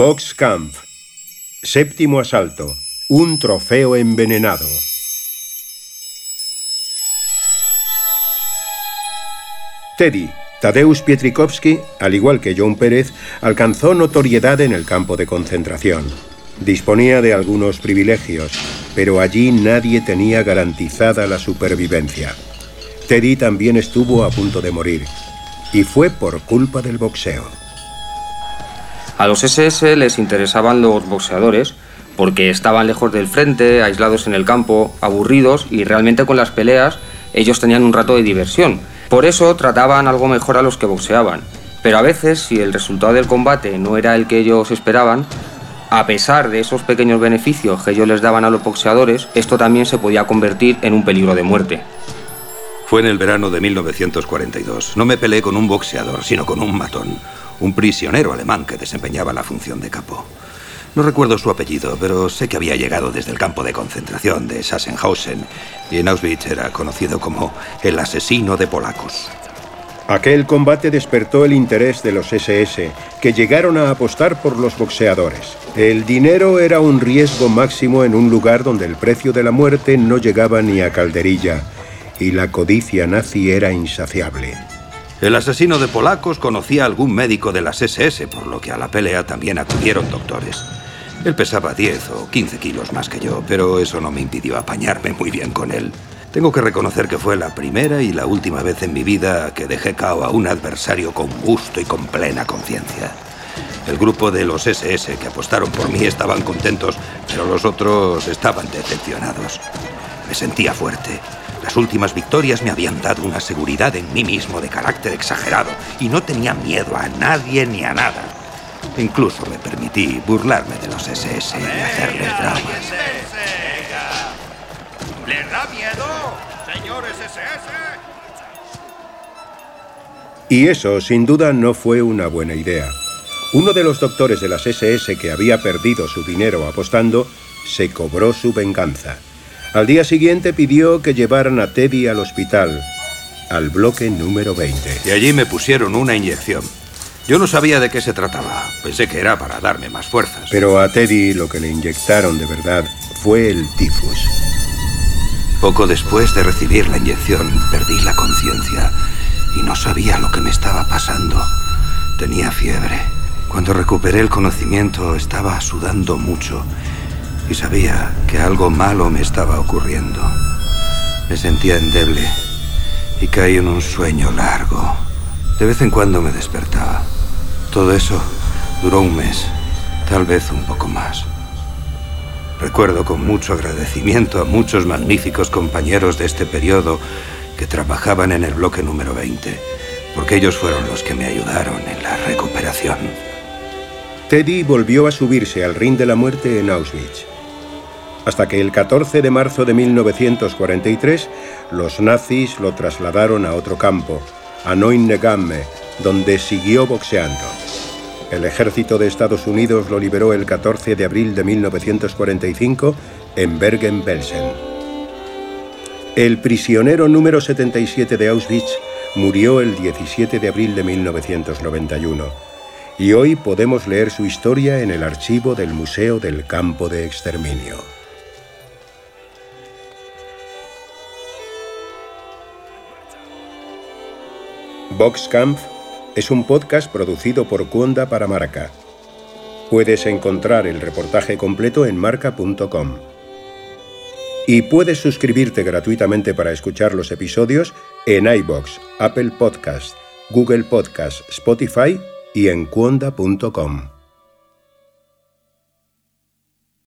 Boxkampf. Séptimo asalto. Un trofeo envenenado. Teddy, Tadeusz Pietrikowski, al igual que John Pérez, alcanzó notoriedad en el campo de concentración. Disponía de algunos privilegios, pero allí nadie tenía garantizada la supervivencia. Teddy también estuvo a punto de morir, y fue por culpa del boxeo. A los SS les interesaban los boxeadores porque estaban lejos del frente, aislados en el campo, aburridos y realmente con las peleas ellos tenían un rato de diversión. Por eso trataban algo mejor a los que boxeaban. Pero a veces, si el resultado del combate no era el que ellos esperaban, a pesar de esos pequeños beneficios que ellos les daban a los boxeadores, esto también se podía convertir en un peligro de muerte. Fue en el verano de 1942. No me peleé con un boxeador, sino con un matón, un prisionero alemán que desempeñaba la función de capo. No recuerdo su apellido, pero sé que había llegado desde el campo de concentración de Sachsenhausen y en Auschwitz era conocido como el asesino de polacos. Aquel combate despertó el interés de los SS, que llegaron a apostar por los boxeadores. El dinero era un riesgo máximo en un lugar donde el precio de la muerte no llegaba ni a calderilla, y la codicia nazi era insaciable. El asesino de polacos conocía a algún médico de las SS, por lo que a la pelea también acudieron doctores. Él pesaba 10 o 15 kilos más que yo, pero eso no me impidió apañarme muy bien con él. Tengo que reconocer que fue la primera y la última vez en mi vida que dejé cao a un adversario con gusto y con plena conciencia. El grupo de los SS que apostaron por mí estaban contentos, pero los otros estaban decepcionados. Me sentía fuerte. Las últimas victorias me habían dado una seguridad en mí mismo de carácter exagerado y no tenía miedo a nadie ni a nada. Incluso me permití burlarme de los SS y hacerles dramas. ¿Les da miedo, señores SS? Y eso, sin duda, no fue una buena idea. Uno de los doctores de las SS que había perdido su dinero apostando se cobró su venganza. Al día siguiente pidió que llevaran a Teddy al hospital, al bloque número 20. Y allí me pusieron una inyección. Yo no sabía de qué se trataba. Pensé que era para darme más fuerzas. Pero a Teddy lo que le inyectaron de verdad fue el tifus. Poco después de recibir la inyección, perdí la conciencia y no sabía lo que me estaba pasando. Tenía fiebre. Cuando recuperé el conocimiento estaba sudando mucho y sabía que algo malo me estaba ocurriendo. Me sentía endeble y caí en un sueño largo. De vez en cuando me despertaba. Todo eso duró un mes, tal vez un poco más. Recuerdo con mucho agradecimiento a muchos magníficos compañeros de este periodo que trabajaban en el bloque número 20, porque ellos fueron los que me ayudaron en la recuperación. Teddy volvió a subirse al ring de la muerte en Auschwitz. Hasta que el 14 de marzo de 1943 los nazis lo trasladaron a otro campo, a Neuengamme, donde siguió boxeando. El ejército de Estados Unidos lo liberó el 14 de abril de 1945 en Bergen-Belsen. El prisionero número 77 de Auschwitz murió el 17 de abril de 1991 y hoy podemos leer su historia en el archivo del Museo del Campo de Exterminio. Boxkampf es un podcast producido por Cuonda para Marca. Puedes encontrar el reportaje completo en marca.com. Y puedes suscribirte gratuitamente para escuchar los episodios en iBox, Apple Podcast, Google Podcast, Spotify y en cuonda.com.